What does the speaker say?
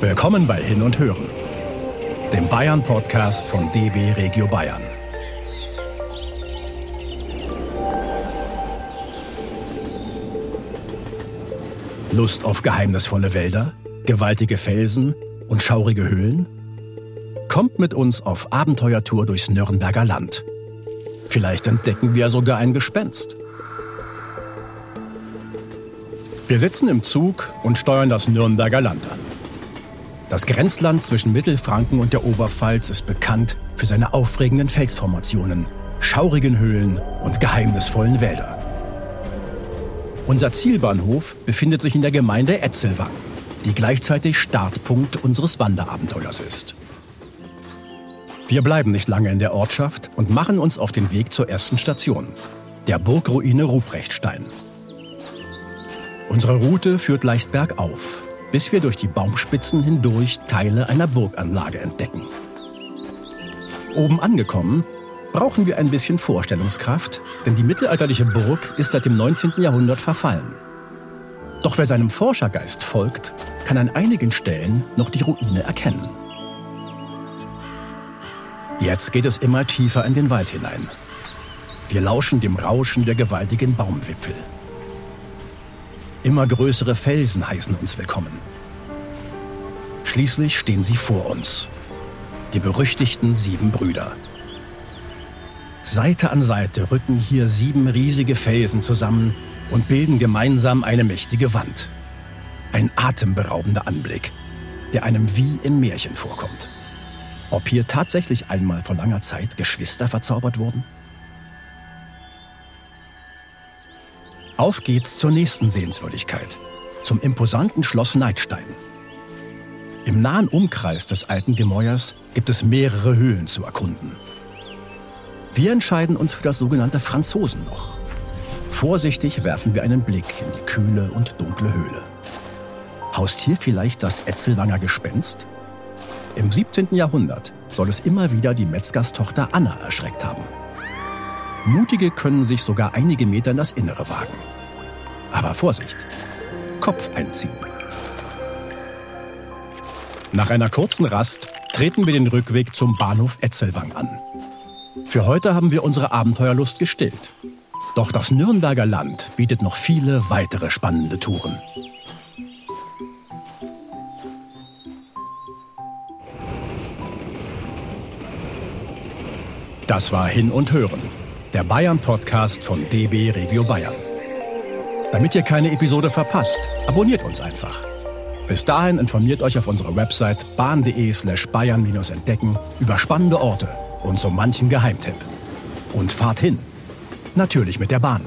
Willkommen bei Hin und Hören, dem Bayern-Podcast von DB Regio Bayern. Lust auf geheimnisvolle Wälder, gewaltige Felsen und schaurige Höhlen? Kommt mit uns auf Abenteuertour durchs Nürnberger Land. Vielleicht entdecken wir sogar ein Gespenst. Wir sitzen im Zug und steuern das Nürnberger Land an. Das Grenzland zwischen Mittelfranken und der Oberpfalz ist bekannt für seine aufregenden Felsformationen, schaurigen Höhlen und geheimnisvollen Wälder. Unser Zielbahnhof befindet sich in der Gemeinde Etzelwang, die gleichzeitig Startpunkt unseres Wanderabenteuers ist. Wir bleiben nicht lange in der Ortschaft und machen uns auf den Weg zur ersten Station, der Burgruine Ruprechtstein. Unsere Route führt leicht bergauf, bis wir durch die Baumspitzen hindurch Teile einer Burganlage entdecken. Oben angekommen, brauchen wir ein bisschen Vorstellungskraft, denn die mittelalterliche Burg ist seit dem 19. Jahrhundert verfallen. Doch wer seinem Forschergeist folgt, kann an einigen Stellen noch die Ruine erkennen. Jetzt geht es immer tiefer in den Wald hinein. Wir lauschen dem Rauschen der gewaltigen Baumwipfel. Immer größere Felsen heißen uns willkommen. Schließlich stehen sie vor uns. Die berüchtigten sieben Brüder. Seite an Seite rücken hier sieben riesige Felsen zusammen und bilden gemeinsam eine mächtige Wand. Ein atemberaubender Anblick, der einem wie im Märchen vorkommt. Ob hier tatsächlich einmal vor langer Zeit Geschwister verzaubert wurden? Auf geht's zur nächsten Sehenswürdigkeit, zum imposanten Schloss Neidstein. Im nahen Umkreis des alten Gemäuers gibt es mehrere Höhlen zu erkunden. Wir entscheiden uns für das sogenannte Franzosenloch. Vorsichtig werfen wir einen Blick in die kühle und dunkle Höhle. Haust hier vielleicht das Etzelwanger Gespenst? Im 17. Jahrhundert soll es immer wieder die Metzgerstochter Anna erschreckt haben. Mutige können sich sogar einige Meter in das Innere wagen. Aber Vorsicht, Kopf einziehen. Nach einer kurzen Rast treten wir den Rückweg zum Bahnhof Etzelwang an. Für heute haben wir unsere Abenteuerlust gestillt. Doch das Nürnberger Land bietet noch viele weitere spannende Touren. Das war Hin und Hören, der Bayern-Podcast von DB Regio Bayern. Damit ihr keine Episode verpasst, abonniert uns einfach. Bis dahin informiert euch auf unserer Website bahn.de slash bayern-entdecken über spannende Orte und so manchen Geheimtipp. Und fahrt hin. Natürlich mit der Bahn.